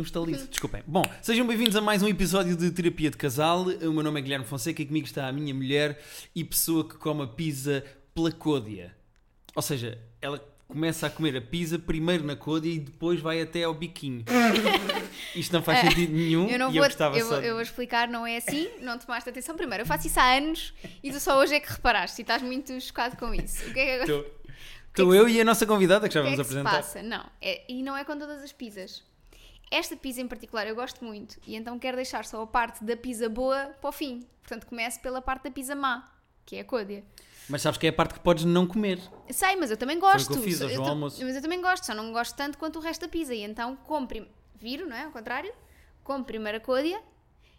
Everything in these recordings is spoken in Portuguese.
um estalito, desculpem. Bom, sejam bem-vindos a mais um episódio de Terapia de Casal. O meu nome é Guilherme Fonseca e comigo está a minha mulher e pessoa que come a pizza pela côdea. Ou seja, ela começa a comer a pizza primeiro na côdea e depois vai até ao biquinho. Isto não faz sentido nenhum Eu não e vou, eu gostava eu, só... eu vou explicar, não é assim, não tomaste atenção primeiro. Eu faço isso há anos e tu só hoje é que reparaste e estás muito chocado com isso. O que é que, é estou que eu e a nossa convidada que já que, é vamos que se apresentar. passa? Não, é- e não é com todas as pizzas. Esta pizza em particular eu gosto muito e então quero deixar só a parte da pizza boa para o fim. Portanto, começo pela parte da pizza má, que é a côdea. Mas sabes que é a parte que podes não comer. Sei, mas eu também gosto. que eu fiz hoje Eu almoço. Mas eu também gosto, só não gosto tanto quanto o resto da pizza. E então como prim... viro, não é? Ao contrário, como primeiro a côdea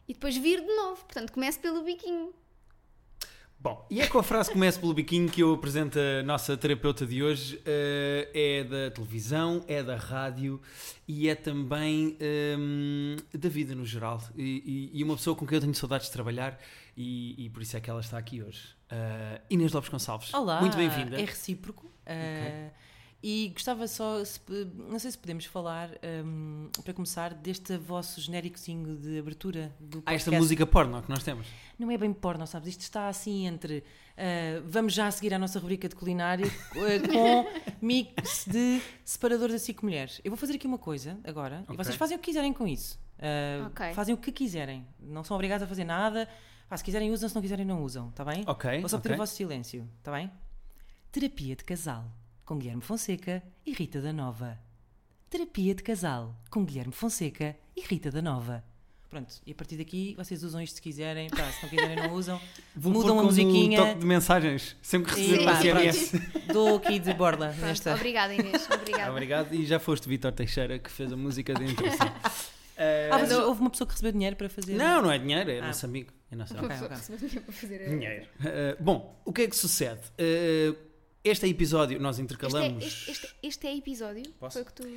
e depois viro de novo. Portanto, começo pelo biquinho. Bom, e é com a frase Comece pelo biquinho que eu apresento a nossa terapeuta de hoje. Eh, é da televisão, é da rádio e é também hum, da vida no geral. E, e- e uma pessoa com quem eu tenho saudades de trabalhar e, e por isso é que ela está aqui hoje. Eh, Inês Lopes Gonçalves. Olá, Muito bem-vinda. É recíproco. Uh, E gostava só, se não sei se podemos falar, um, para começar, deste vosso genéricozinho de abertura do Há podcast. esta música porno que nós temos. Não é bem porno, sabes? Isto está assim entre. uh, vamos já seguir a nossa rubrica de culinária uh, com mix de separador de cinco mulheres. Eu vou fazer aqui uma coisa agora e Ok. vocês fazem o que quiserem com isso. Uh, Ok. Fazem o que quiserem. Não são obrigados a fazer nada. Pá, se quiserem usam, se não quiserem não usam, está bem? Ok, Vou só pedir o vosso silêncio, está bem? Terapia de casal com Guilherme Fonseca e Rita da Nova. Terapia de casal com Guilherme Fonseca e Rita da Nova. Pronto, e a partir daqui vocês usam isto se quiserem, pá, se não quiserem não usam. Vou Mudam pôr a musiquinha. toque de mensagens. Sempre que receber uma SMS. dou aqui de borla Pronto, nesta. Obrigada, Inês. Obrigada. Obrigado. E já foste Vitor Teixeira que fez a música de introdução. Eh, Ah, mas houve uma pessoa que recebeu dinheiro para fazer. Não, não é dinheiro, é Ah. nosso amigo. É nosso amigo. Ok, pessoa ok. que se bateu para fazer a- Dinheiro. Uh, bom, o que é que sucede? Uh, este episódio, nós Este é, intercalamos, este, este- é episódio? Posso? Foi o que tu.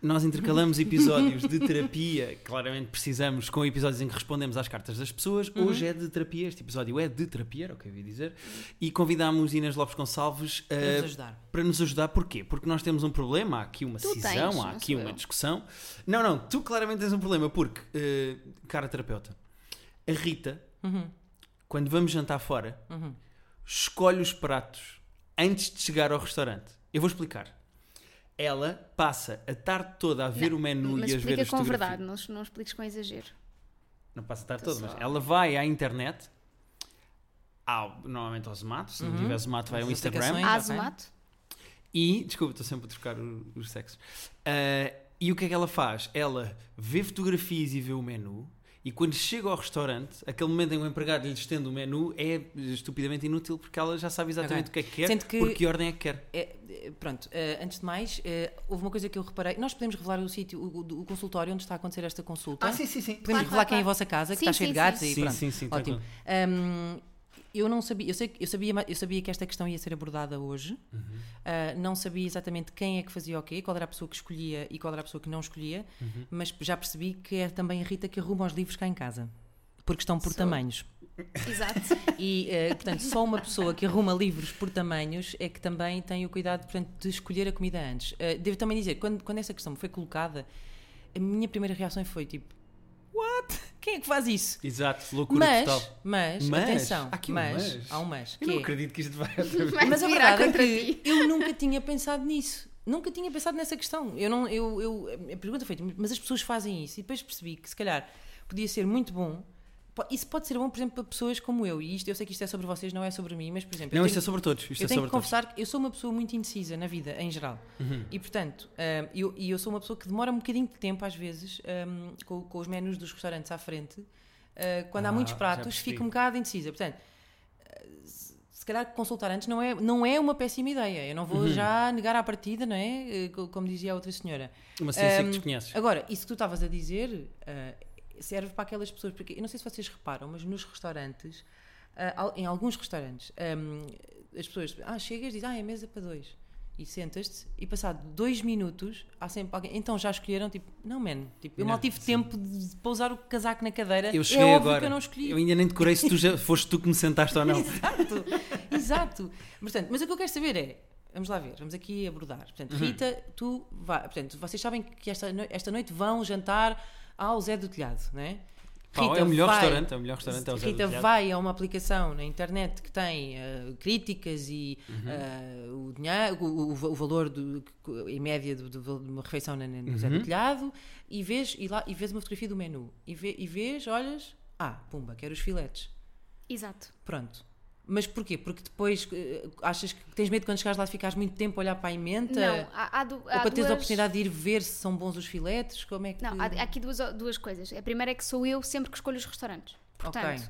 nós intercalamos episódios de terapia, claramente precisamos, com episódios em que respondemos às cartas das pessoas. Uhum. Hoje é de terapia, este episódio é de terapia, era o que eu ia dizer. E convidámos Inês Lopes Gonçalves uh, Para nos ajudar. para nos ajudar. Porquê? Porque nós temos um problema, há aqui uma Tu cisão, tens, há aqui uma eu. discussão. Não, não, tu claramente tens um problema, porque, uh, cara terapeuta, a Rita, Uhum, quando vamos jantar fora, uhum. escolhe os pratos antes de chegar ao restaurante. Eu vou explicar. Ela passa a tarde toda a ver Não, o menu Mas e a ver explica as com fotografias. verdade, não, não expliques com exagero. Não passa a tarde Tô toda, só- mas ela vai à internet, ao, normalmente ao Zomato, se não Uhum. tiver Zomato vai ao Instagram. Há ok. Zomato? e, desculpa, estou sempre a trocar o- os sexos. Ah, e o que é que ela faz? Ela vê fotografias e vê o menu, e quando chega ao restaurante, aquele momento em que o empregado lhe estende o menu é estupidamente inútil porque ela já sabe exatamente Ok. o que é que quer, que- por que ordem é que quer. É, é, pronto, eh, antes de mais, eh, houve uma coisa que eu reparei. Nós podemos revelar o sítio, o, o- consultório onde está a acontecer esta consulta. sim, sim, sim. Podemos Claro, revelar claro, quem é a claro. vossa casa, que Sim, está cheio sim, de gatos sim. e Sim, pronto. sim, sim, Ótimo. tranquilo. Hum, eu não sabia, eu, sei, eu, sabia, eu sabia que esta questão ia ser abordada hoje. Uhum. Ah, não sabia exatamente quem é que fazia o quê, qual era a pessoa que escolhia e qual era a pessoa que não escolhia, Uhum. mas já percebi que é também a Rita que arruma os livros cá em casa. Porque estão por Sou. tamanhos. Exato. E, eh, portanto, só uma pessoa que arruma livros por tamanhos é que também tem o cuidado portanto, de escolher a comida antes. Eh, devo também dizer, quando, quando essa questão me foi colocada, a minha primeira reação foi tipo: What? Quem é que faz isso? Exato, loucura Mas, total. mas, Mas? atenção, Há aqui um mas, mas. há um mas. Eu que não é- acredito que isto vai mas a verdade é que ti. eu nunca tinha pensado nisso. Nunca tinha pensado nessa questão. Eu não, eu, eu, a pergunta foi, mas as pessoas fazem isso. E depois percebi que se calhar podia ser muito bom. Isso pode ser bom, por exemplo, para pessoas como eu. E isto, eu sei que isto é sobre vocês, não é sobre mim, mas, por exemplo, eu Não, tenho- isto é sobre todos. Isto eu é tenho que sobre todos. confessar que eu sou uma pessoa muito indecisa na vida, em geral. Uhum. E, portanto, ah, eu, e eu sou uma pessoa que demora um bocadinho de tempo, às vezes, ah, com, com os menus dos restaurantes à frente. Ah, quando Ah, há muitos pratos, fico um bocado indecisa. Portanto, se calhar consultar antes não é, não é uma péssima ideia. Eu não vou Uhum. já negar à partida, não é? Co- Como dizia a outra senhora. Uma ciência que Ahm, desconheces. Agora, isso que tu estavas a dizer serve para aquelas pessoas, porque eu não sei se vocês reparam, mas nos restaurantes, al- em alguns restaurantes, ahm, as pessoas, ah, chegas e dizem, ah, é mesa para dois. E sentas-te, e passado dois minutos, há sempre alguém. Então já escolheram, tipo, não, man, tipo, eu mal Não, tive sim. tempo de pousar o casaco na cadeira. Eu é cheguei óbvio agora. eu não escolhi. Eu ainda nem decorei se tu já foste tu que me sentaste ou não. Exato, exato. Portanto, mas o que eu quero saber é, vamos lá ver, vamos aqui abordar. Portanto, Uhum. Rita, tu vai, portanto, vocês sabem que esta, esta noite vão jantar ao Zé do Telhado, não é? Pá, é o melhor restaurante, é o melhor restaurante, é o Zé do Rita Telhado. vai a uma aplicação na internet que tem eh, críticas e Uhum. eh, o, dinheiro, o, o- o valor do, em média de uma refeição na- no Uhum. Zé do Telhado e vês, e lá, e vês uma fotografia do menu e, vê, e vês, olhas, ah, pumba, quero os filetes. Exato. Pronto. Mas porquê? Porque depois eh, achas que tens medo quando chegares lá ficares muito tempo a olhar para a emenda? Não, há, há, du- Ou para teres duas... a oportunidade de ir ver se são bons os filetes? Como é que. Não, há, há aqui duas, duas coisas. A primeira é que sou eu sempre que escolho os restaurantes. Portanto, Ok.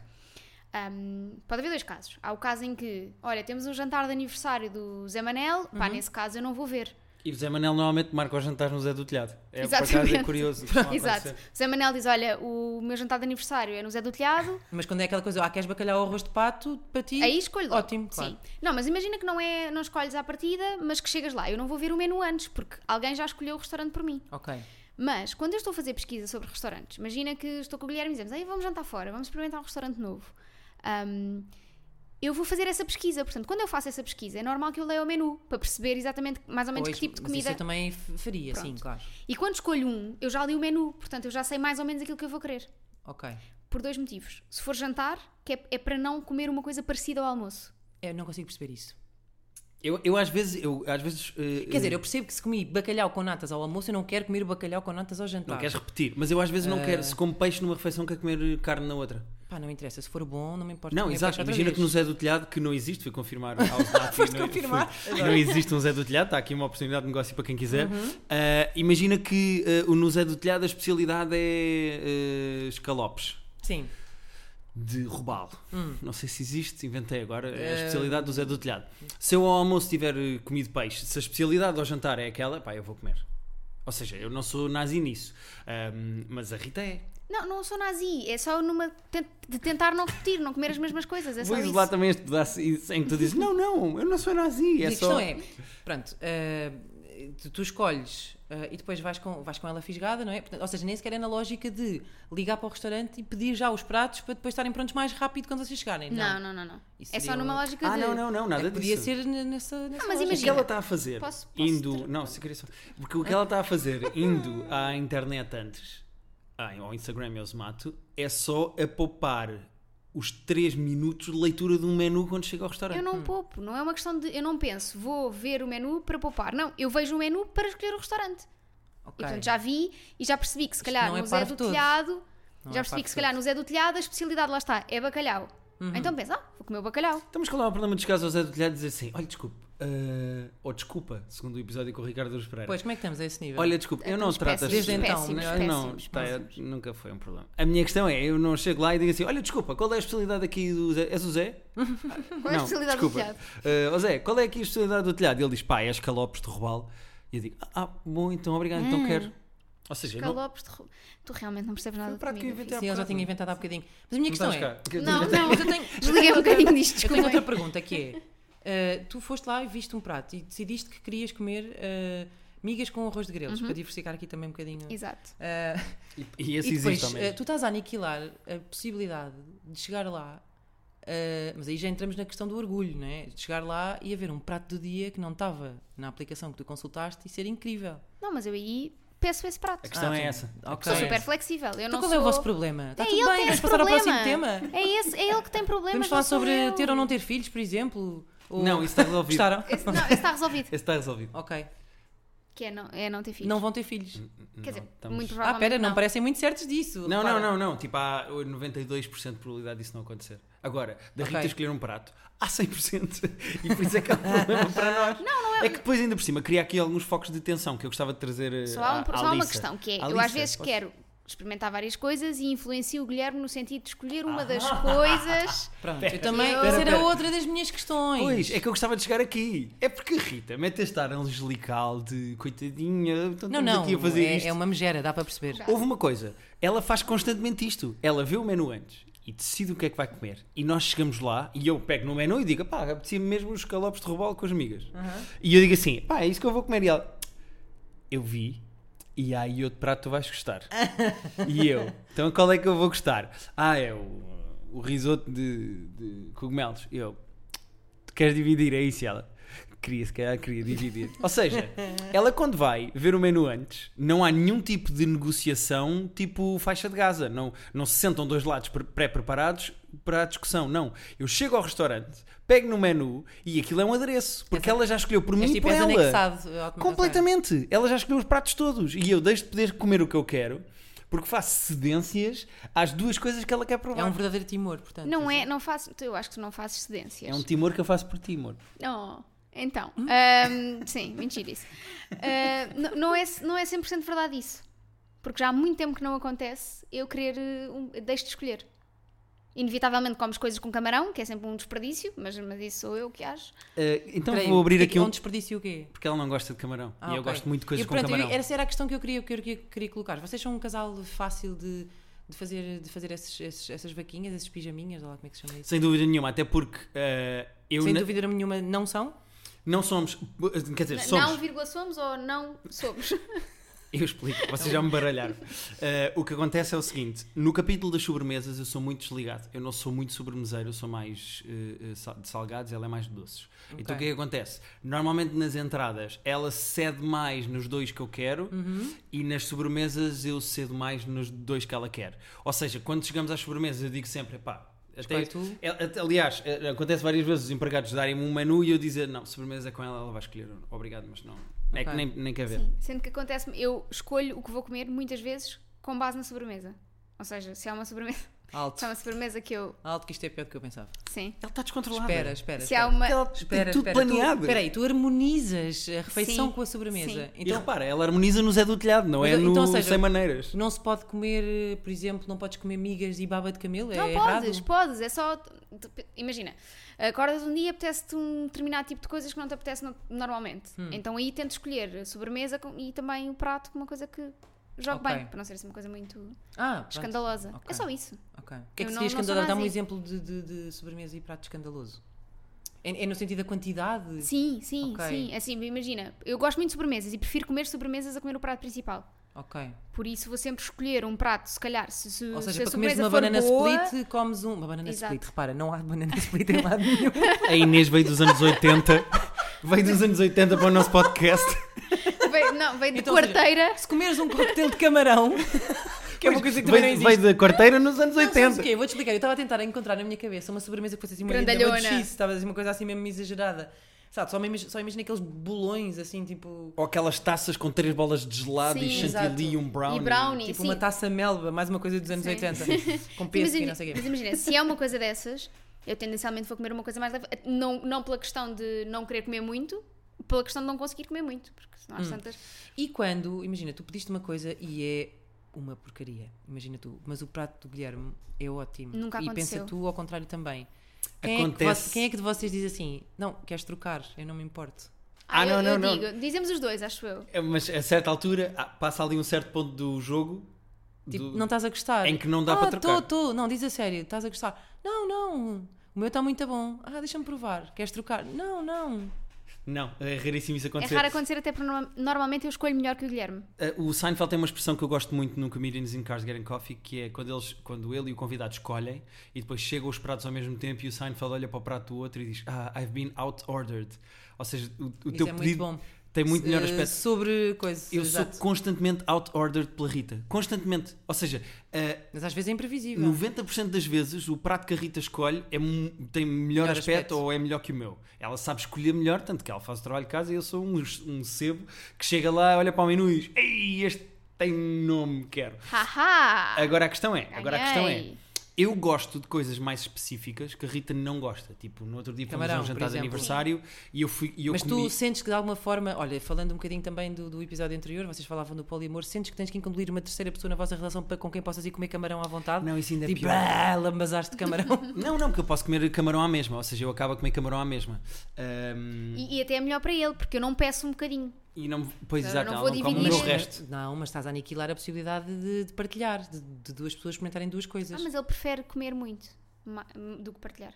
hum, pode haver dois casos. Há o caso em que, olha, temos um jantar de aniversário do Zé Manel, pá, Uhum. nesse caso eu não vou ver. E o Zé Manel normalmente marca os jantares no Zé do Telhado. É, por acaso é Exatamente. curioso. isso não Exato. O Zé Manel diz, olha, o meu jantar de aniversário é no Zé do Telhado, Mas quando é aquela coisa, ah, queres bacalhau ou arroz de pato, para ti. aí escolho. Ótimo, claro. Sim. Não, mas imagina que não, é, não escolhes à partida, mas que chegas lá. Eu não vou ver o menu antes, porque alguém já escolheu o restaurante por mim. Ok. Mas, quando eu estou a fazer pesquisa sobre restaurantes, imagina que estou com o Guilherme e dizemos, aí vamos jantar fora, vamos experimentar um restaurante novo. Hum, eu vou fazer essa pesquisa, portanto, quando eu faço essa pesquisa, é normal que eu leia o menu para perceber exatamente mais ou menos Pois, que tipo de mas isso comida. eu também faria, sim, Pronto. claro. E quando escolho um, eu já li o menu, portanto, eu já sei mais ou menos aquilo que eu vou querer. Ok. Por dois motivos. Se for jantar, que é, é para não comer uma coisa parecida ao almoço. Eu não consigo perceber isso. Eu, eu às vezes. Eu, às vezes eh, Quer dizer, eu percebo que se comi bacalhau com natas ao almoço, eu não quero comer bacalhau com natas ao jantar. Não queres repetir, mas eu às vezes não Eh. quero. Se como peixe numa refeição, quero comer carne na outra. Pá, não interessa. Se for bom, não me importa. Não, exato. Imagina que no Zé do Telhado, que não existe, fui confirmar Foste confirmar? Não existe um Zé do Telhado, está aqui uma oportunidade de negócio para quem quiser. Uhum. Ah, imagina que o no Zé do Telhado a especialidade é ah, escalopes Sim. de robalo. Hum. Não sei se existe, inventei agora. É a especialidade do Zé do Telhado. Se eu ao almoço tiver eh, comido peixe, se a especialidade ao jantar é aquela, pá, eu vou comer. Ou seja, eu não sou nazi nisso. Ahm, mas a Rita é. Não, não sou nazi, é só numa de tentar não repetir, não comer as mesmas coisas. É só Vou isso. isolar também este pedaço em que tu dizes: Não, não, eu não sou nazi. É a só. questão é, pronto, eh, tu, tu escolhes eh, e depois vais com, vais com ela fisgada, não é? Portanto, ou seja, nem sequer é na lógica de ligar para o restaurante e pedir já os pratos para depois estarem prontos mais rápido quando vocês chegarem. Não, não, não, não. É só numa um- lógica Ah, de. não, não, não, nada É que podia disso. ser nessa, nessa mas lógica. O que imagina- ela está a fazer Posso- posso indo. ter- Não, se queria só. Porque o que ela está a fazer indo à internet antes, ah, ao Instagram eu os mato, é só a poupar os 3 minutos de leitura de um menu quando chega ao restaurante. Eu não poupo, não é uma questão de. Eu não penso, vou ver o menu para poupar. Não, eu vejo o menu para escolher o restaurante. E Ok. portanto já vi e já percebi que se calhar não é no Zé parvo do todo. Telhado. Não já é percebi que se calhar no Zé do Telhado a especialidade lá está, é bacalhau. Uhum. Então pensa, ah, vou comer o bacalhau. Mas qual é o problema de chegares ao Zé do Telhado e dizer assim: olha, desculpe, ah, ou desculpa, segundo o episódio com o Ricardo Dos Pereira. Pois, como é que estamos a esse nível? Olha, desculpa, eu não trato as Desde então, péssimos, Não, não, péssimos, tá, péssimos. nunca foi um problema. A minha questão é: eu não chego lá e digo assim: olha, desculpa, qual é a especialidade aqui do Zé? És o Zé? Qual é a Não, especialidade desculpa. do telhado? Uh, ó Zé, qual é aqui a especialidade do telhado? Ele diz, pá, é escalopes de robalo. E eu digo, ah, bom, então obrigado, então Hum. quero. Ou seja, não... De Tu realmente não percebes nada de para aqui comida. inventar- Sim, eu já tinha inventado há bocadinho. Mas a minha questão Não é. Não, não, Mas eu tenho, desliguei um bocadinho disto, Eu tenho outra pergunta que é: uh, tu foste lá e viste um prato e decidiste que querias comer uh, migas com arroz de grelos, Uhum. para diversificar aqui também um bocadinho. Exato. Uh, E, e esse e depois, existe também. uh, tu estás a aniquilar a possibilidade de chegar lá, uh, mas aí já entramos na questão do orgulho, não é? De chegar lá e haver um prato do dia que não estava na aplicação que tu consultaste e ser incrível. Não, mas eu aí peço esse prato. A questão Ah, é essa. A Ok. questão Sou é super essa. flexível. Eu Então não qual sou... é o vosso problema? Está É tudo bem, vamos passar ao problema. próximo tema. É, esse, é ele que tem problemas. Vamos falar não sou sobre eu. ter ou não ter filhos, por exemplo? Ou- Não, isso está resolvido. Gostaram? Esse, não, esse está resolvido. Esse está resolvido. Ok. Que é não, é não ter filhos. Não vão ter filhos. Quer dizer, Não, estamos- muito Ah, provavelmente pera, não, não. parecem muito certos disso. Não, repara. não, não, não. Tipo, há 92% de probabilidade disso não acontecer. Agora, da Rita Ok. escolher um prato, há 100%. E por isso é que há um problema para nós. Não, não é. É que depois, ainda por cima, cria aqui alguns focos de tensão que eu gostava de trazer Só há, um- à, só à há uma questão que é, À eu às vezes posso- quero experimentar várias coisas e influencio o Guilherme no sentido de escolher uma das Ah. coisas. Pronto, Pera, eu também. pera, era pera. outra das minhas questões. Pois, é que eu gostava de chegar aqui. É porque a Rita mete este ar angelical de coitadinha, então Não, não, aqui a fazer é, isto. é uma megera, dá para perceber. Dá. Houve uma coisa, ela faz constantemente isto. Ela vê o menu antes e decide o que é que vai comer. E nós chegamos lá e eu pego no menu e digo, pá, apetecia-me mesmo os calopes de robalo com as amigas. E eu digo assim, pá, é isso que eu vou comer. E ela, eu vi e há aí outro prato tu vais gostar. e eu, então qual é que eu vou gostar? Ah, é o, o risoto de, de cogumelos. E eu, tu queres dividir? É isso, E ela. Queria, se calhar queria dividir. Ou seja, ela quando vai ver o menu antes, não há nenhum tipo de negociação tipo faixa de Gaza. Não, não se sentam dois lados pre- pré-preparados para a discussão. Não. Eu chego ao restaurante, pego no menu e aquilo é um adereço. Porque ela já escolheu por mim e tipo, por és ela. automaticamente. Completamente. Ela já escolheu os pratos todos. E eu deixo de poder comer o que eu quero porque faço cedências às duas coisas que ela quer provar. É um verdadeiro timor, portanto. Não é, não faço, eu acho que tu não fazes cedências. É um timor que eu faço por ti, amor. Não. Então, ahm, sim, mentira isso. Ah, n- não, é, não é 100% verdade isso. Porque já há muito tempo que não acontece eu querer. eh, Um, deixo de escolher. Inevitavelmente comes coisas com camarão, que é sempre um desperdício, mas, mas isso sou eu que acho. Eh, então Peraí, vou abrir porque aqui é um. um desperdício o quê? Porque ela não gosta de camarão. Ah, e eu ok. gosto muito de coisas E, com pronto, eu- camarão. Essa era a questão que eu queria, que eu queria, queria colocar. Vocês são um casal fácil de, de fazer, de fazer esses- esses- essas vaquinhas, esses pijaminhas, ou lá como é que se chama isso? Sem dúvida nenhuma, até porque eh, eu Sem na- dúvida nenhuma não são? Não somos. Quer dizer, somos. Não, vírgula, somos ou não somos. Eu explico, vocês já me baralharam. Eh, o que acontece é o seguinte: no capítulo das sobremesas eu sou muito desligado. Eu não sou muito sobremeseiro, eu sou mais sal- de salgados, ela é mais de doces. Então o que é que acontece? Normalmente nas entradas ela cede mais nos dois que eu quero Uhum. e nas sobremesas eu cedo mais nos dois que ela quer. Ou seja, quando chegamos às sobremesas eu digo sempre: pá. Até, tu. É, até- aliás, é, acontece várias vezes os empregados darem-me um menu e eu dizer não, sobremesa é com ela, ela vai escolher. Obrigado, mas não. É que nem, nem quer ver. Sim, sendo que acontece eu escolho o que vou comer muitas vezes com base na sobremesa. Ou seja, se há uma sobremesa, Alto. uma sobremesa que eu. Alto, que isto é pior do que eu pensava. Sim. Ela está descontrolada. Espera, espera. Se espera. há uma. Ela Espera, tudo espera, planeado. Tu, espera aí, tu harmonizas a refeição Sim, com a sobremesa. sim. E Então, repara, ela harmoniza no Zé do Telhado, não Mas, é no então, seja, Sem Maneiras. não se pode comer, por exemplo, não podes comer migas e baba de camelo? Não é podes, errado? podes, é só. Imagina, acordas um dia apetece-te um determinado tipo de coisas que não te apetece no- normalmente. Hum. Então aí tento escolher a sobremesa e também o prato com uma coisa que jogue Ok. bem, para não ser assim uma coisa muito Ah, escandalosa. Ok. É só isso. Ok. O que é que seria escandaloso? Dá-me um exemplo de, de- de sobremesa e prato escandaloso. É, é no sentido da quantidade? Sim, sim, sim. Assim, imagina, eu gosto muito de sobremesas e prefiro comer sobremesas a comer o prato principal. Ok. Por isso vou sempre escolher um prato, se calhar, se, se, Ou se seja, a para comeres sobremesa uma banana boa, split, comes um. Uma banana Exato. split, repara, não há banana split em lado nenhum. A Inês veio dos anos 80. veio dos anos 80 para o nosso podcast. Veio, não, veio de Então, ou seja, quarteira. Se comeres um coquetel de camarão, que é uma coisa que também não veio, existe. veio da quarteira nos anos Não, sabes 80. o quê? Vou-te explicar. Eu estava a tentar encontrar na minha cabeça uma sobremesa que fosse assim uma uma cheese, estava assim uma coisa assim mesmo exagerada. Sabe, só, mesmo, só imagina aqueles bolões assim, tipo. Ou aquelas taças com três bolas de gelado Sim. e chantilly e um E brownie. brownie, Tipo sim. uma taça melba, mais uma coisa dos anos Sim. 80. Com pêssego e imagina, não sei o quê. mas imagina, se é uma coisa dessas, eu tendencialmente vou comer uma coisa mais leve. Não, não pela questão de não querer comer muito, pela questão de não conseguir comer muito. Porque senão Hum. tantas. E quando, imagina, tu pediste uma coisa e é uma porcaria, imagina tu, mas o prato do Guilherme é ótimo. Nunca e aconteceu. pensa tu ao contrário também. Quem é, que Acontece. quem é que de vocês diz assim, não, queres trocar, eu não me importo. Ah, eu, não, eu não, digo, dizemos os dois, acho eu. É, Mas a certa altura ah, passa ali um certo ponto do jogo Tipo, do- não estás a gostar. em que não dá ah, para trocar. Tô, tô. Não, diz a sério, estás a gostar. Não, não, o meu está muito bom. Ah, deixa-me provar. Queres trocar? Não, não. Não, é raríssimo isso É acontecer. raro acontecer, até porque norma- normalmente eu escolho melhor que o Guilherme. Uh, O Seinfeld tem uma expressão que eu gosto muito no Comedians in Cars Getting Coffee, que é quando, eles, quando ele e o convidado escolhem e depois chegam os pratos ao mesmo tempo e o Seinfeld olha para o prato do outro e diz Ah, I've been out-ordered. Ou seja, o, o Isso teu é muito pedido bom. Tem muito melhor Eh, aspecto. Sobre coisas. Eu exato. sou constantemente out-ordered pela Rita. Constantemente. Ou seja, uh, Mas às vezes é imprevisível. 90% das vezes o prato que a Rita escolhe é, tem melhor, Melhor aspecto, aspecto. ou é melhor que o meu. Ela sabe escolher melhor, tanto que ela faz o trabalho de casa e eu sou um, um sebo que chega lá, olha para o menu e diz: Ei, este tem nome, quero. Haha! Agora a questão é, agora a questão é. Eu gosto de coisas mais específicas que a Rita não gosta. Tipo, no outro dia fomos a um jantar de aniversário e eu fui e eu Mas comi. tu sentes que de alguma forma, olha, falando um bocadinho também do, do episódio anterior, vocês falavam do poliamor, sentes que tens que incluir uma terceira pessoa na vossa relação para com quem possas ir comer camarão à vontade? Não, isso ainda é tipo, pior. ah, lambazaste de camarão. Não, não, porque eu posso comer camarão à mesma, ou seja, eu acabo a comer camarão à mesma. Ahm, E, e até é melhor para ele, porque eu não peço um bocadinho. E não, pois exato, não vou não o dividir. meu resto. Não, mas estás a aniquilar a possibilidade de, de partilhar, de, de duas pessoas experimentarem duas coisas. Ah, mas ele prefere comer muito do que partilhar.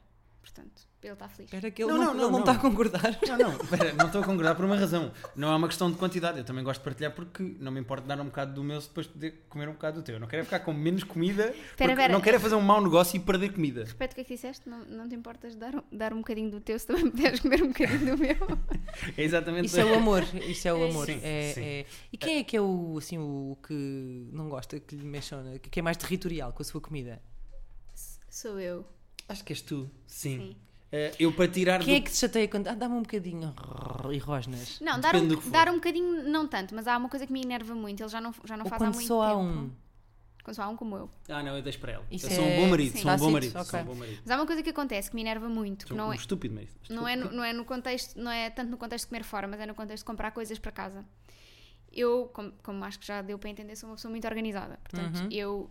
Portanto, ele está feliz. Espera que ele Não, não, não, ele não, está a concordar. Não, não, espera, não estou a concordar por uma razão. Não é uma questão de quantidade. Eu também gosto de partilhar porque não me importa dar um bocado do meu se depois poder comer um bocado do teu. Eu não quero ficar com menos comida. porque espera. Não quero é fazer um mau negócio e perder comida. Repete o que é que disseste? Não, não te importas dar, um- dar um bocadinho do teu se também puderes comer um bocadinho do meu? É exatamente Isso é o amor, isso é o É amor. Sim, É- sim. é- E quem é que é o, assim, o que não gosta que lhe mexam, que é mais territorial com a sua comida? Sou eu. Acho que és tu, sim. Sim. Eh, eu para tirar Quem do... é que se chateia quando. Ah, dá-me um bocadinho e rosnas? Não, dar Depende um, que dar um bocadinho, não tanto, mas há uma coisa que me enerva muito. Ele já não, já não Ou faz há quando muito só há tempo. um. Quando só há um como eu. Ah, não, eu deixo para ela. Isso eu sou um é- bom marido, sim. sou um bom marido. ok. Sou um bom marido. Mas há uma coisa que acontece que me enerva muito, que Sou não um é, estúpido marido. não é, no, não é no contexto, não é tanto no contexto de comer fora, mas é no contexto de comprar coisas para casa. Eu, como, como acho que já deu para entender, sou uma pessoa muito organizada. Portanto, Uhum. eu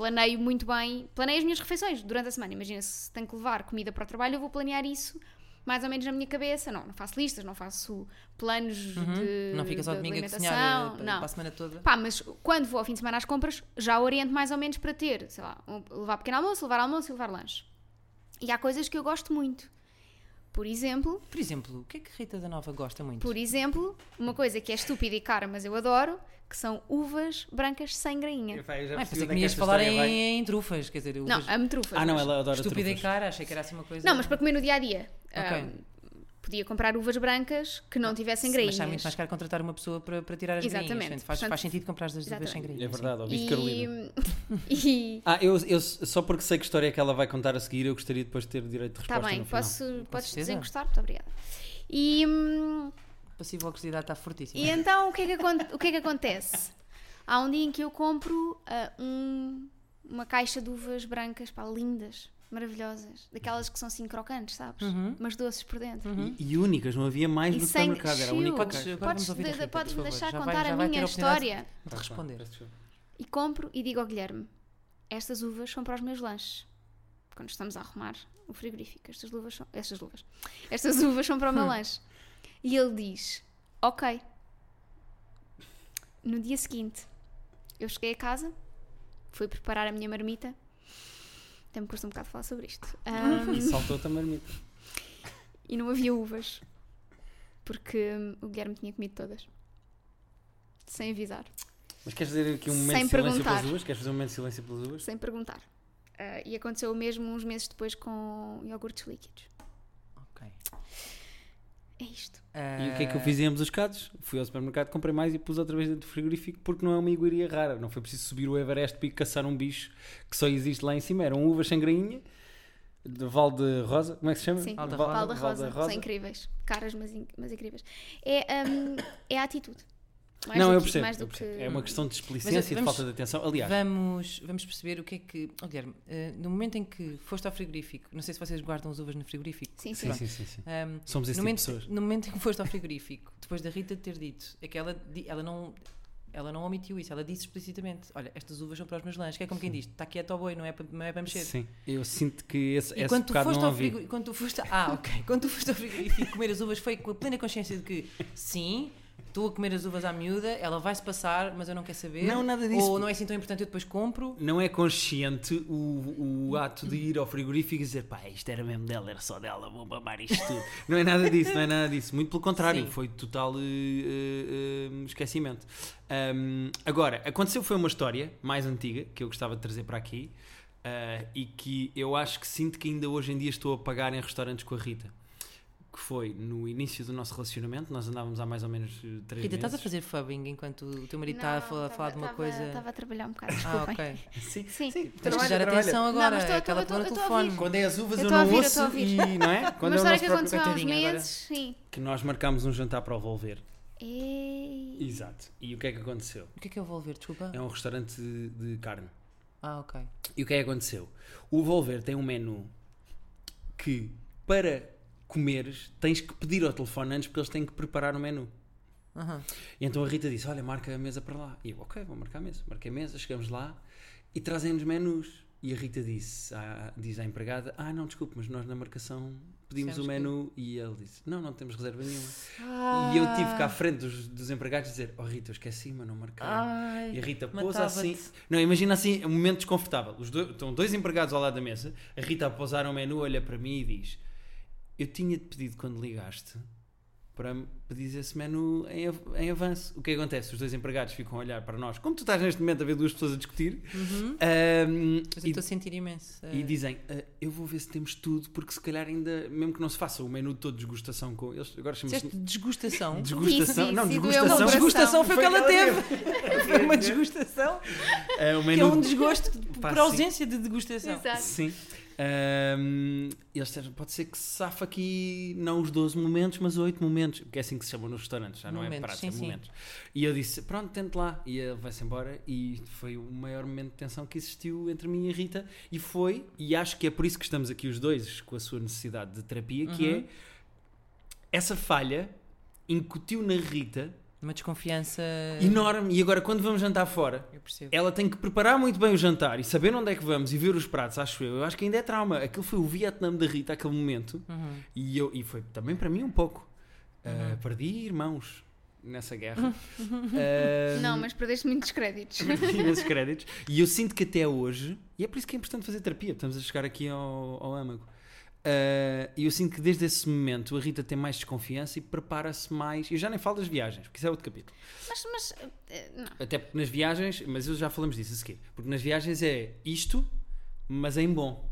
planeio muito bem, planeio as minhas refeições durante a semana. Imagina, se tenho que levar comida para o trabalho, eu vou planear isso mais ou menos na minha cabeça. Não, não faço listas, não faço planos de Uhum. Não fica só de domingo a cozinhar para, não. para a semana toda. Pá, mas quando vou ao fim de semana às compras, já oriento mais ou menos para ter, sei lá, levar pequeno almoço, levar almoço e levar lanche. E há coisas que eu gosto muito. Por exemplo, Por exemplo, o que é que Rita da Nova gosta muito? por exemplo, uma coisa que é estúpida e cara, mas eu adoro, que são uvas brancas sem grainha. Epá, eu já Ah, pensei onde que é me ias falar em, em trufas, quer dizer, Não, uvas amo trufas. Ah, não, ela adora estúpida trufas. e cara, achei que era assim uma coisa. Não, mas para comer no dia a dia. Ok. podia comprar uvas brancas que não tivessem grainhas. Mas sai muito mais caro contratar uma pessoa para, para tirar as Exatamente. grainhas. Faz, Portanto, faz sentido comprar as das uvas sem exatamente. grainhas. É verdade, ouviste e... Carolina. e Ah, eu, eu só porque sei que história é que ela vai contar a seguir, eu gostaria depois de ter direito de Está resposta bem, no final. posso, podes desencostar, muito obrigada. E, hum, A passiva agressividade está fortíssima. e então o que, é que, o que é que acontece? Há um dia em que eu compro ah, um- uma caixa de uvas brancas, pá, lindas, maravilhosas, daquelas que são assim crocantes, sabes? Uhum. Mas doces por dentro. E, e únicas, não havia mais E no supermercado, era a única. Podes- caixa. agora Podes, vamos ouvir a de- Rita, podes me deixar Já contar a vai ter minha história. De responder. Peço desculpa. E compro e digo ao Guilherme: Estas uvas são para os meus lanches. Quando estamos a arrumar o frigorífico, estas luvas são. Estas luvas. Estas uvas são para o meu lanche. E ele diz: Ok. No dia seguinte, eu cheguei a casa, fui preparar a minha marmita. Até me custa um bocado falar sobre isto. Ahm, E saltou-te a marmita. e não havia uvas. Porque hum, o Guilherme tinha comido todas. Sem avisar. Mas queres fazer aqui um momento Sem de silêncio perguntar. pelas duas? Queres fazer um momento de silêncio pelas duas? sem perguntar. Ah, e aconteceu o mesmo uns meses depois com iogurtes líquidos. Ok. Isto. E o que é que eu fiz em ambos os casos? Fui ao supermercado, comprei mais e pus outra vez dentro do frigorífico porque não é uma iguaria rara. Não foi preciso subir o Everest para ir caçar um bicho que só existe lá em cima. Eram uvas sem grainha, de Val de Rosa, como é que se chama? Sim, Val da Val- Val da Val Rosa. da São incríveis. Caras, mas, in- mas incríveis. É, hum, é a atitude. Mais Não, eu que- mais mais do percebo. que- É uma questão de Mas, displicência e de falta de atenção. Aliás, Vamos, vamos perceber o que é que. Oh, Guilherme, eh, no momento em que foste ao frigorífico, não sei se vocês guardam as uvas no frigorífico. Sim, sim. sim, sim, sim, sim. Ahm, Somos esse no, tipo momento, pessoas. no momento em que foste ao frigorífico, depois da Rita ter dito, é que ela, ela não. Ela não omitiu isso, ela disse explicitamente: Olha, estas uvas são para os meus lanches, que é como quem diz, está quieto ao boi, não é para, não é para mexer. Sim, eu sinto que esse, E esse quando bocado foste não ouvi. frigorífico, quando tu foste. Ah, ok. Quando tu foste ao frigorífico comer as uvas, foi com a plena consciência de que sim, estou a comer as uvas à miúda, ela vai-se passar, mas eu não quero saber. Não, nada disso. Ou não é assim tão importante, eu depois compro. Não é consciente o, o ato de ir ao frigorífico e dizer pá, isto era mesmo dela, era só dela, vou mamar isto tudo. não é nada disso, não é nada disso. Muito pelo contrário, Sim. foi total eh, eh, esquecimento. Ahm, agora, aconteceu foi uma história mais antiga que eu gostava de trazer para aqui ah, e que eu acho que sinto que ainda hoje em dia estou a pagar em restaurantes com a Rita. Que foi no início do nosso relacionamento, nós andávamos há mais ou menos eh, três Rita, meses. estás a fazer fubbing enquanto o teu marido está a Não, falar, a falar de uma tava- coisa. Estava a trabalhar um bocado, Ah, desculpem. ok. Sim, Sim. Tens que dar atenção Não, agora, mas estou- aquela a telefone. Quando é as uvas Eu eu, não ouvir, ouço e, não é? Quando uma é o nosso que próprio há uns meses. Sim. que nós marcámos um jantar para o Volver. Ei. Exato. E o que é que aconteceu? O que é que eu vou ver? Desculpa. É um restaurante de, de carne. Ah, ok. E o que é que aconteceu? O Volver tem um menu que, para comeres, tens que pedir ao telefone antes porque eles têm que preparar o menu. Aham. E então a Rita disse: Olha, marca a mesa para lá. E eu, ok, vou marcar a mesa. Marquei a mesa, chegamos lá e trazem-nos menus. E a Rita disse, à, diz à empregada: Ah, não, desculpe, mas nós na marcação pedimos Dissemos o que- menu. E ele disse: Não, não temos reserva nenhuma. Ah. E eu tive cá à frente dos, dos empregados dizer: Oh Rita, eu esqueci, mas não marquei. Ai, E a Rita pôs matava-te. assim. Não, imagina assim, um momento desconfortável. Os dois, estão dois empregados ao lado da mesa. A Rita, a pousar o menu, olha para mim e diz: Eu tinha-te pedido quando ligaste para me pedir esse menu em, av- em avanço. O que acontece? Os dois empregados ficam a olhar para nós, como tu estás neste momento a ver duas pessoas a discutir, Uhum. e, estou a sentir imenso. e eh, dizem: "Ah, Eu vou ver se temos tudo, porque se calhar ainda, mesmo que não se faça o menu todo de desgustação com eles, agora Disseste desgustação? Desgustação? Não, disse, doeu desgustação. Desgustação foi o que ela teve. Foi uma desgustação. O Que menu é um desgosto por sim. ausência de degustação. Exato. Sim. Ahm, eles disseram, pode ser que se safa aqui não os 12 momentos, mas 8 momentos, porque é assim que se chamam nos restaurantes, já não é Momentos, pratos, sim, é momentos. E eu disse, pronto, tente lá. E ele vai-se embora e foi o maior momento de tensão que existiu entre mim e a Rita. E foi, e acho que é por isso que estamos aqui os dois com a sua necessidade de terapia, que Uhum. é essa falha incutiu na Rita Uma desconfiança. enorme. E agora, quando vamos jantar fora, ela tem que preparar muito bem o jantar e saber onde é que vamos e ver os pratos, acho eu. Eu acho que ainda é trauma. Aquilo foi o Vietnã da Rita, aquele momento. Uhum. E, eu, e foi também para mim um pouco. Uh, Uhum. perdi irmãos nessa guerra. Uh, Não, mas perdeste muitos créditos. perdi imensos créditos. E eu sinto que até hoje, e é por isso que é importante fazer terapia, estamos a chegar aqui ao, ao âmago. Uh, E eu sinto que desde esse momento a Rita tem mais desconfiança e prepara-se mais. Eu já nem falo das viagens, porque isso é outro capítulo. mas, mas eh, não. Até porque nas viagens, mas eu já falamos disso a seguir. Porque nas viagens é isto, mas em bom.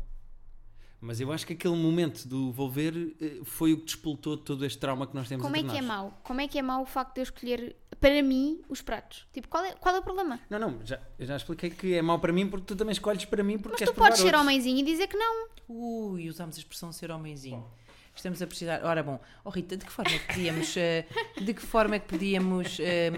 Mas eu acho que aquele momento do vou ver eh, foi o que despoltou todo este trauma que nós temos Como é entre que é nós. mau? Como é que é mau o facto de eu escolher para mim os pratos? Tipo, qual é, qual é o problema? Não, não, já, eu já expliquei que é mau para mim porque tu também escolhes para mim porque Mas tu podes ser outros. homenzinho e dizer que não. Ui, usámos a expressão ser homenzinho. Estamos a precisar. Ora bom, oh Rita, de que forma é que podíamos. eh, de que forma é que podíamos. eh,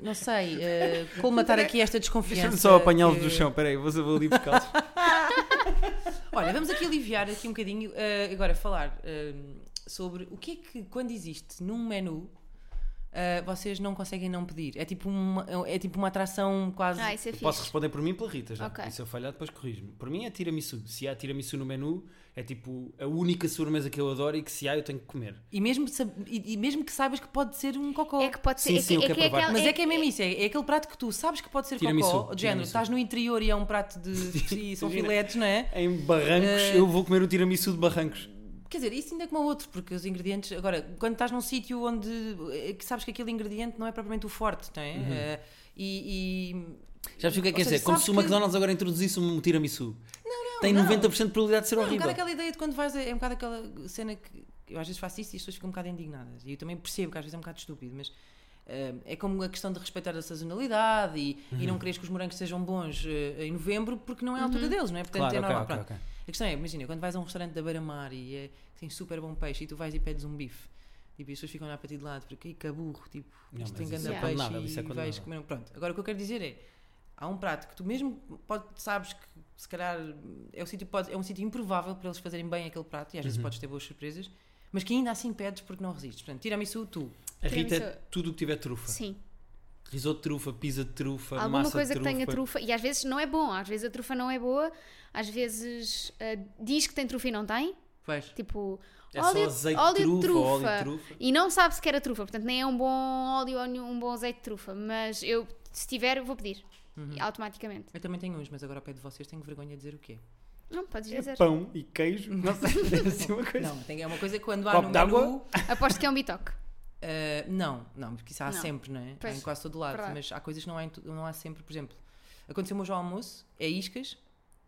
não sei, eh, colmatar aqui esta desconfiança. Deixa-me só apanhá-los que- do chão, peraí, vou, vou ali buscá-los. Olha, vamos aqui aliviar aqui um bocadinho, eh, agora falar eh, sobre o que é que quando existe num menu eh, vocês não conseguem não pedir. É tipo uma, é tipo uma atração quase. Ah, isso é fixe. Posso responder por mim pela Rita já. Ok. E se eu falhar, depois corrijo-me. Por mim é tiramisu. Se há tiramisu no menu, é tipo a única sobremesa que eu adoro e que se há eu tenho que comer. E, mesmo, e, e mesmo que saibas que pode ser um cocó. É que pode ser. Sim, é sim, eu que, é que é aquela- Mas é que é mesmo isso, é, é aquele prato que tu sabes que pode ser Tiramisu, cocó, de género, estás no interior e é um prato de. e são filetes, não é? Em Barrancos, Eh, eu vou comer o tiramisu de Barrancos. Quer dizer, isso ainda é como o outro, porque os ingredientes. Agora, quando estás num sítio onde. eh, que sabes que aquele ingrediente não é propriamente o forte, não é? Eh, e. e- Já percebi o que é que quer dizer? Como se o que- McDonald's agora introduzisse um tiramisu. Tem não. 90% de probabilidade de ser Não, é um horrível. bocado aquela ideia de quando vais. a- É um bocado aquela cena que. Eu às vezes faço isso e as pessoas ficam um bocado indignadas. E eu também percebo que às vezes é um bocado estúpido, mas. eh, é como a questão de respeitar a sazonalidade e, e Uhum. não queres que os morangos sejam bons eh, em novembro porque não é a altura deles, não é? Portanto, Claro, é normal. ok, Pronto. ok. A questão é, imagina, quando vais a um restaurante da beira-mar e é, tem super bom peixe e tu vais e pedes um bife, tipo, e as pessoas ficam a olhar para ti de lado, porque "Ih, que aburro, tipo, Não, isto tem grande é peixe isso é e vais condenável. comer um... Pronto, agora o que eu quero dizer é, há um prato que tu mesmo pode, sabes que se calhar é, o sítio, pode, é um sítio improvável para eles fazerem bem aquele prato e às vezes Uhum. podes ter boas surpresas, mas que ainda assim pedes porque não resistes. Portanto, tira-me-isso tu. A Rita é Tiramisu. tudo o que tiver trufa. Sim. Risoto de trufa, pizza de trufa, Alguma massa coisa de que trufa. tenha trufa. E às vezes não é bom. Às vezes a trufa não é boa. Às vezes ah, diz que tem trufa e não tem. Vais. Tipo, É óleo, só azeite óleo de de trufa, trufa. óleo de trufa. E não sabe sequer a trufa. Portanto, nem é um bom óleo ou um bom azeite de trufa. Mas eu, se tiver, eu vou pedir. Uhum. Automaticamente. Eu também tenho uns, mas agora ao pé de vocês tenho vergonha de dizer o quê. Não, podes É dizer. pão e queijo. Não sei, é assim uma coisa. Não, é uma coisa que quando há Copo no menu... Aposto que é um bitoque. Uh, não, não, porque isso há Não. sempre, não é? Há Pois, em quase todo lado, verdade. mas há coisas que não há, não há sempre. Por exemplo, aconteceu hoje ao almoço, é iscas.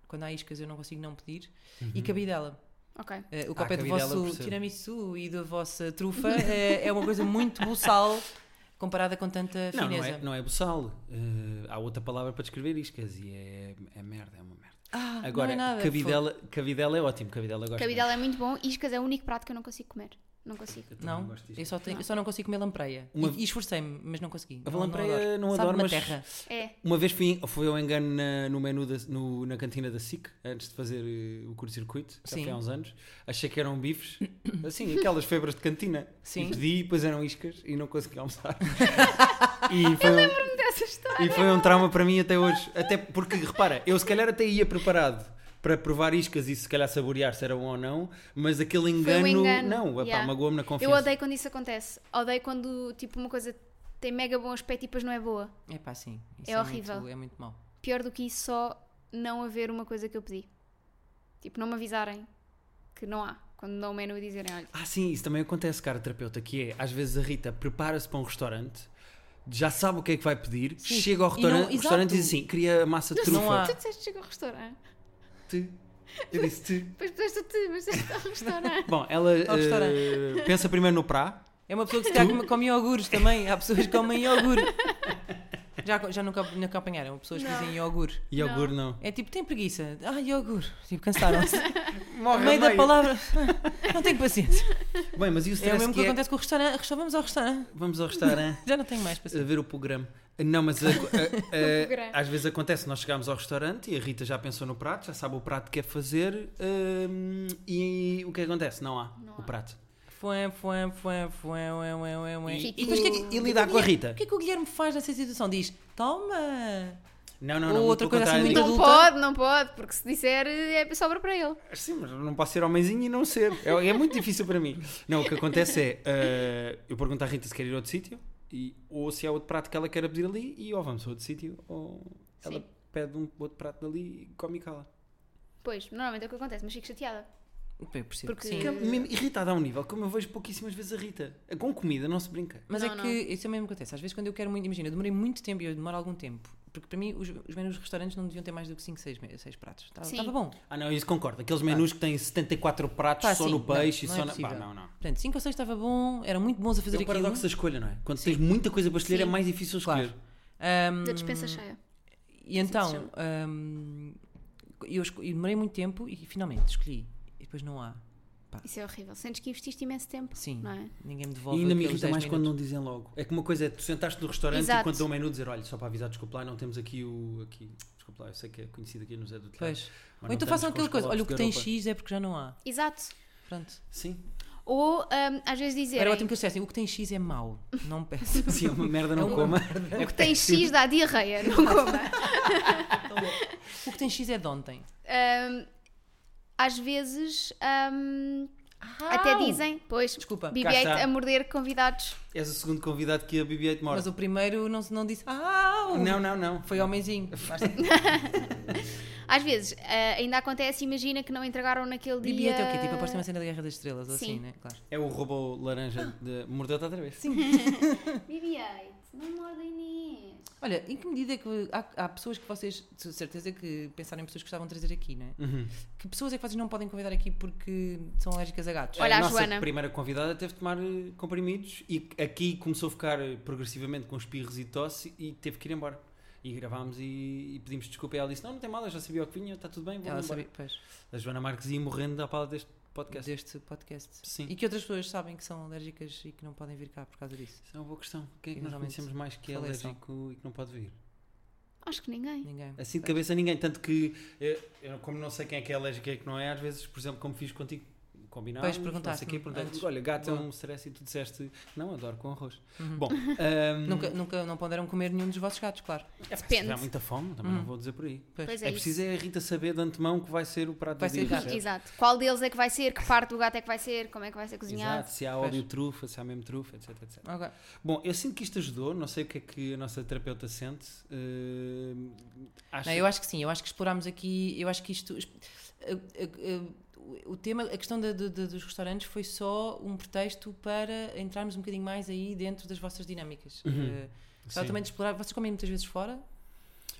Quando há iscas eu não consigo não pedir. E cabidela. Ok. Uh, o Ah, copé do vosso tiramisu e da vossa trufa é, é uma coisa muito buçal comparada com tanta Não, não fineza. é, não é buçal. Eh, há outra palavra para descrever iscas e é, é merda, é uma merda. Ah, Agora, não é nada. cabidela, cabidela é ótimo, cabidela gosto Cabidela é muito bom. Iscas é o único prato que eu não consigo comer. Não consigo. Eu Não, eu só, tenho- Não. eu só não consigo comer lampreia. Uma- E, e esforcei-me, mas não consegui. A Não- lampreia não adoro, uma mas- terra. É. Uma vez fui, foi ao engano na, no menu da- no- na cantina da SIC, antes de fazer eh, o curto-circuito, já foi há uns anos. Achei que eram bifes, assim, aquelas febras de cantina. Sim. E pedi, depois eram iscas e não consegui almoçar. e foi um- essa história. E foi um trauma para mim até hoje. Até porque, repara, eu se calhar até ia preparado para provar iscas e se calhar saborear se era bom ou não, mas aquele engano, engano, não, yeah. magoou-me na Eu confiança. odeio quando isso acontece. Odeio quando tipo uma coisa tem mega bom aspecto e depois não é boa. É pá, sim. Isso É horrível. Muito, é muito mau. Pior do que isso, só não haver uma coisa que eu pedi. Tipo, não me avisarem que não há. Quando dão o menu e dizerem, olha, Ah, sim, isso também acontece, cara, terapeuta, que é, às vezes a Rita prepara-se para um restaurante, já sabe o que é que vai pedir, Sim. chega ao E restaurante, não- o restaurante exato. diz assim, queria massa de Não trufa. há. tu disseste chega ao restaurante. Tu. Eu disse tu. Depois puseste o tu, mas disseste ao restaurante. Bom, ela Ao restaurante. eh, pensa primeiro no pra, É uma pessoa que se calhar come- come iogures também. Há pessoas que comem iogure. Já, já nunca, nunca apanharam pessoas que Não. dizem iogure. iogurte não. É tipo, tem preguiça. Ah, iogure. Tipo, cansaram-se. Morre No meio da palavra. Não tenho paciência. Bem, mas e o É o stress mesmo que que é? acontece com o restaurante. Resta- Vamos ao restaurante. Vamos ao restaurante Já não tenho mais a paciência. ver o programa. Não, mas a- a- a- às vezes acontece, nós chegamos ao restaurante e a Rita já pensou no prato, já sabe o prato que quer fazer hum, e o que acontece? Não há Não o há. prato. Fué, fué, fué, fué, ué, ué, ué, ué. E, e, depois o que é que- e é que lidar com a Guilherme- Rita? O que é que o Guilherme faz nessa situação? Diz, toma. Não, não, Ou não. muito outra coisa assim muito Não adulta? pode, não pode, porque se disser é sobra para ele. Sim, mas não posso ser homenzinho e não ser. É, é muito difícil para mim. Não, o que acontece é, eh, eu pergunto à Rita se quer ir a outro sítio e, ou se há outro prato que ela quer pedir ali e ou vamos a outro sítio ou ela Sim. pede um outro prato dali e come e cala. Pois, normalmente é o que acontece, mas fico chateada. Eu percebo. Porque- Sim. Que é mesmo irritada a um nível como eu vejo pouquíssimas vezes a Rita. Com comida não se brinca. Mas Não, é não. que isso é mesmo que acontece. Às vezes, quando eu quero muito, imagina, eu demorei muito tempo e eu demoro algum tempo. Porque para mim, os, os menus dos restaurantes não deviam ter mais do que 5, 6, pratos. Estava Sim. estava bom. Ah, não, isso concordo. Aqueles menus que têm 74 pratos Pá, só sim, no não, peixe não e é só na. Pá, não, não. Portanto, 5 ou 6 estava bom, eram muito bons a fazer É o aquilo. paradoxo da escolha, não é? Quando tens muita coisa para escolher Sim. é mais difícil escolher. Claro. Ahm, Da dispensa cheia. E então, ahm, eu, eu demorei muito tempo e finalmente escolhi. E depois não há. Isso é horrível. Sentes que investiste imenso tempo. Sim. Não é? Ninguém me devolve E ainda me irrita 10 mais quando minutos. não dizem logo. É que uma coisa é tu sentaste no restaurante Exato. e quando dão o menu dizer, olha, só para avisar, desculpa lá, não temos aqui o. Aqui, desculpa lá, eu sei que é conhecido aqui no Zé do Telhado. Pois. Ou então façam aquela coisa. Olha, o que tem X é porque já não há. Exato. Pronto. Sim. Ou hum, às vezes Era dizerem ótimo que eles dissessem, o que tem X é mau. Não peço. Sim, é uma merda, não É uma coma. o que tem X dá diarreia, não coma. o que tem X é de ontem. Hum, às vezes hum, até dizem, pois, Desculpa. BB-8 Cá está. a morder convidados. És o segundo convidado que a BB-8 mora. Mas o primeiro não, não disse. Ah! Não, não, não. Foi homenzinho. Às vezes ah, ainda acontece, imagina que não entregaram naquele BB-8 dia. é o quê? Tipo, aposto uma cena da Guerra das Estrelas, ou Sim. assim, né? Claro. É o robô laranja de. Mordeu-te outra vez. Sim. BB-8, não mordem nisso. Olha, em que medida é que há, há pessoas que vocês, de certeza que pensaram em pessoas que gostavam de trazer aqui, né? Uhum. Que pessoas é que vocês não podem convidar aqui porque são alérgicas a gatos? Olha, a a nossa Joana. primeira convidada teve de tomar eh, comprimidos e aqui começou a ficar eh, progressivamente com espirros e tosse e teve que ir embora. E gravámos e, e pedimos desculpa e ela disse: Não, não tem mal, eu já sabia o que vinha, está tudo bem, vou Ela embora. sabia, pois, A Joana Marques ia morrendo à pala deste podcast. deste podcast. Sim. E que outras pessoas sabem que são alérgicas e que não podem vir cá por causa disso? Isso é uma boa questão. Quem é que nós normalmente conhecemos mais que é alérgico e que não pode vir? Acho que ninguém. Ninguém. Assim de cabeça ninguém. Tanto que, eh, eu, como não sei quem é que é alérgico e quem é que não é, às vezes, por exemplo, como fiz contigo, combinámos, Pois, quê, perguntaste, antes. olha, gato é Boa. um stress e tu disseste, não, adoro com arroz. Uhum. Bom, ahm, Nunca, nunca não puderam comer nenhum dos vossos gatos, claro. é, se Depende. tiver muita fome, também Hum. não vou dizer por aí. Pois. Pois É, é, preciso isso. é a Rita saber de antemão que vai ser o prato Vai do ser dia. gato. Exato. Qual deles é que vai ser? Que parte do gato é que vai ser? Como é que vai ser cozinhado? Exato, se há Pois. óleo trufa, se há mesmo trufa, etc, etc. Ok. Bom, eu sinto que isto ajudou, não sei o que é que a nossa terapeuta sente. eh, acho Não, eu acho que sim, eu acho que explorámos aqui, eu acho que isto. eh, eh, O tema, a questão da- da- da- dos restaurantes foi só um pretexto para entrarmos um bocadinho mais aí dentro das vossas dinâmicas. Uhum. Sim. também de explorar. Vocês comem muitas vezes fora?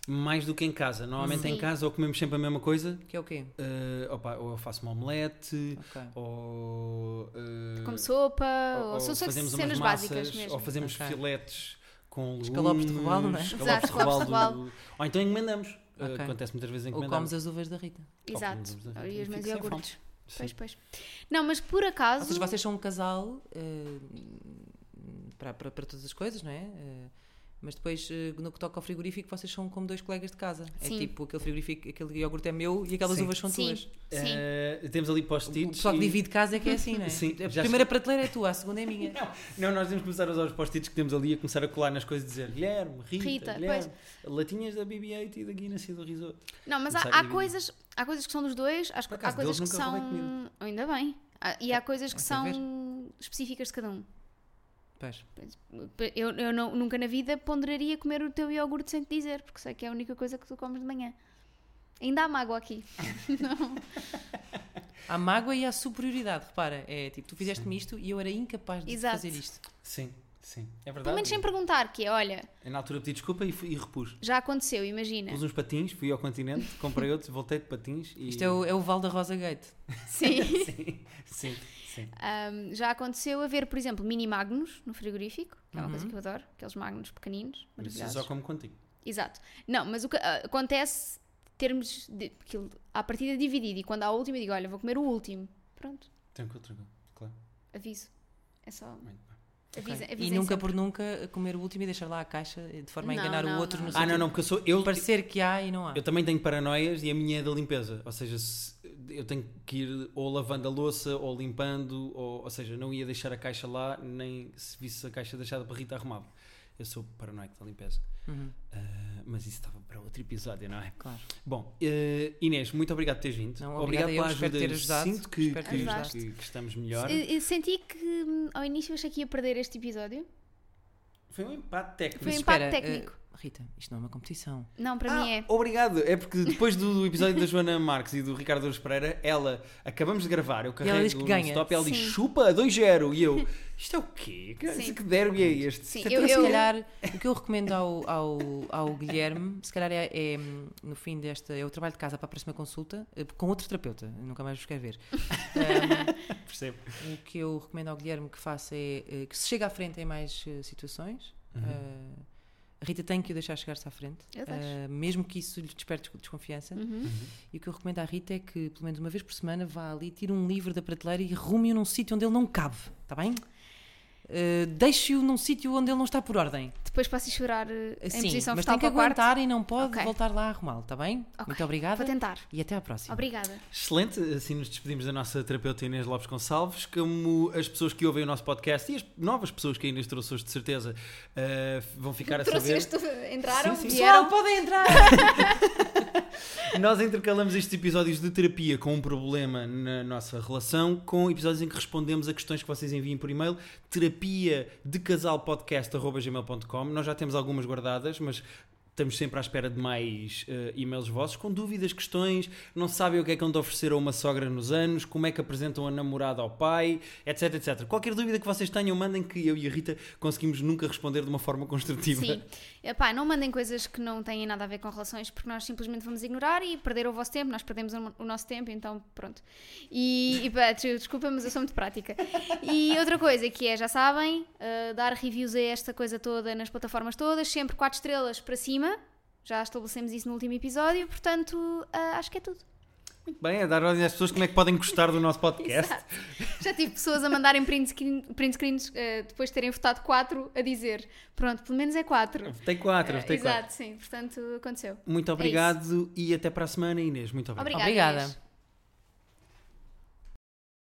Mais do que em casa. Normalmente Sim. em casa ou comemos sempre a mesma coisa, Que é o quê? eh, opa, ou eu faço uma omelete, Ok. ou. eh, Como sopa, ou, ou são só fazemos cenas umas básicas massas, mesmo. ou fazemos Ok. filetes com legumes, Escalopes de robalo, não é? escalopes Exato, de robalo escalopes de do- Ou então encomendamos. Eh, Ok. acontece muitas vezes Ou encomendamos. comes as uvas da Rita. Exato. Ou comemos a- E os meus iogurtes. Sim. Pois, pois. Não, mas por Ou acaso. seja, vocês são um casal eh, para, para, para todas as coisas, não é? Eh, Mas depois, eh, no que toca ao frigorífico, vocês são como dois colegas de casa. Sim. É tipo, aquele frigorífico, aquele iogurte é meu e aquelas Sim. uvas são Sim. tuas. Sim. Eh, temos ali O post-its. pessoal que e- divide casa é que é assim, não é? Sim, a primeira prateleira é tua, a segunda é minha. Não, não, nós temos que começar a usar os post-its que temos ali a começar a colar nas coisas e dizer Guilherme, Rita, Rita, Guilherme, latinhas da BB-8 e da Guinness e do risoto. Não, mas há, há coisas, há coisas que são dos dois, há, há coisas que são. Ainda bem. Há- e há coisas que são específicas de cada um. Pois. Eu, eu não- nunca na vida ponderaria comer o teu iogurte sem te dizer, porque sei que é a única coisa que tu comes de manhã. Ainda há mágoa aqui. não. Há mágoa e há superioridade, repara. É tipo, tu fizeste-me isto e eu era incapaz de Exato. fazer isto. Sim, sim. É verdade. Pelo menos sem perguntar, que é, olha, Eu na altura pedi desculpa e, fui- e repus. já aconteceu, imagina. Pus uns patins, fui ao continente, comprei outros, voltei de patins e. Isto é o, é o Val da Rosa Gate. Sim. Sim, sim, sim. Um, já aconteceu haver, por exemplo, mini magnos no frigorífico, que é uma Uhum. coisa que eu adoro, aqueles magnos pequeninos, Mas isso maravilhosos. só como contigo. Exato. Não, mas o que ah, acontece termos de, aquilo, à partida dividido e quando há o último eu digo, olha, vou comer o último. Pronto, Tranquilo, tranquilo. Claro. aviso. É só. Muito bem. Avisa. E nunca sempre. por nunca comer o último e deixar lá a caixa de forma a Não, enganar não, o outro não. no Ah, não, não, porque eu sou. Eu, parecer que há e não há. eu também tenho paranoias e a minha é da limpeza. Ou seja, se- eu tenho que ir ou lavando a louça ou limpando, ou, ou seja, não ia deixar a caixa lá, nem se visse a caixa deixada para Rita arrumava. Eu sou paranoico da limpeza. Uhum, Ah, mas isso estava para outro episódio, não é? claro. Bom, eh, Inês, muito obrigado por teres vindo. Não, obrigado eu, pela ajuda. ter ajudado. Sinto que, que- que- que estamos melhor. Eu- eu senti que hum, ao início achei que ia perder este episódio. Foi um empate técnico. Foi um empate técnico. eh, Rita, isto não é uma competição. Não, para Ah, mim é. Obrigado. É porque depois do episódio da Joana Marques e do Ricardo Douros Pereira, ela, acabamos de gravar, eu carrego diz no ganha. stop e ela diz Sim. chupa 2-0 e eu, isto é o quê? Que, Sim. que derby é este? Sim, eu- tão- Se eu- calhar, o que eu recomendo ao, ao, ao Guilherme, se calhar é, é, no fim desta, é o trabalho de casa para a próxima consulta, eh, com outro terapeuta, eu nunca mais vos quero ver. Ahm, Percebo. o que eu recomendo ao Guilherme que faça é eh, que se chegue à frente em mais eh, situações. Uhum. Eh, a Rita tem que o deixar chegar-se à frente, eh, mesmo que isso lhe desperte desconfiança. Uhum. E o que eu recomendo à Rita é que, pelo menos uma vez por semana, vá ali, tire um livro da prateleira e arrume-o num sítio onde ele não cabe, está bem? Eh, Deixe-o num sítio onde ele não está por ordem. Depois posso ir chorar eh, em Sim, posição mas tem que aguentar e não pode Ok. voltar lá a arrumá-lo, está bem? Ok, Muito obrigada Vou tentar. e até à próxima. Obrigada. Excelente, assim nos despedimos da nossa terapeuta Inês Lopes Gonçalves, como as pessoas que ouvem o nosso podcast e as novas pessoas que a Inês trouxe hoje de certeza eh, vão ficar a saber. Trouxeste, entraram, Sim, sim. vieram. Pessoal, podem entrar! Nós intercalamos estes episódios de terapia com um problema na nossa relação, com episódios em que respondemos a questões que vocês enviem por e-mail, terapia de casalpodcast.gmail.com. Nós já temos algumas guardadas, mas estamos sempre à espera de mais eh, e-mails vossos, com dúvidas, questões, não sabem o que é que vão de oferecer a uma sogra nos anos, como é que apresentam a namorada ao pai, etc, etc. Qualquer dúvida que vocês tenham, mandem que eu e a Rita conseguimos nunca responder de uma forma construtiva. Sim. Epá, não mandem coisas que não têm nada a ver com relações, porque nós simplesmente vamos ignorar e perder o vosso tempo, nós perdemos o nosso tempo, então pronto. E, e pá, des- desculpa, mas eu sou muito prática. E outra coisa que é, já sabem, uh, dar reviews a esta coisa toda nas plataformas todas, sempre 4 estrelas para cima. Já estabelecemos isso no último episódio, portanto, uh, acho que é tudo. Muito bem, a dar ordem às pessoas como é que podem gostar do nosso podcast. Já tive pessoas a mandarem print, screen, print screens uh, depois de terem votado 4 a dizer: pronto, pelo menos é 4. Votei quatro, votei quatro. Exato, sim, portanto aconteceu. Muito obrigado e até para a semana, Inês. Muito obrigado. Obrigada. Obrigada. Inês.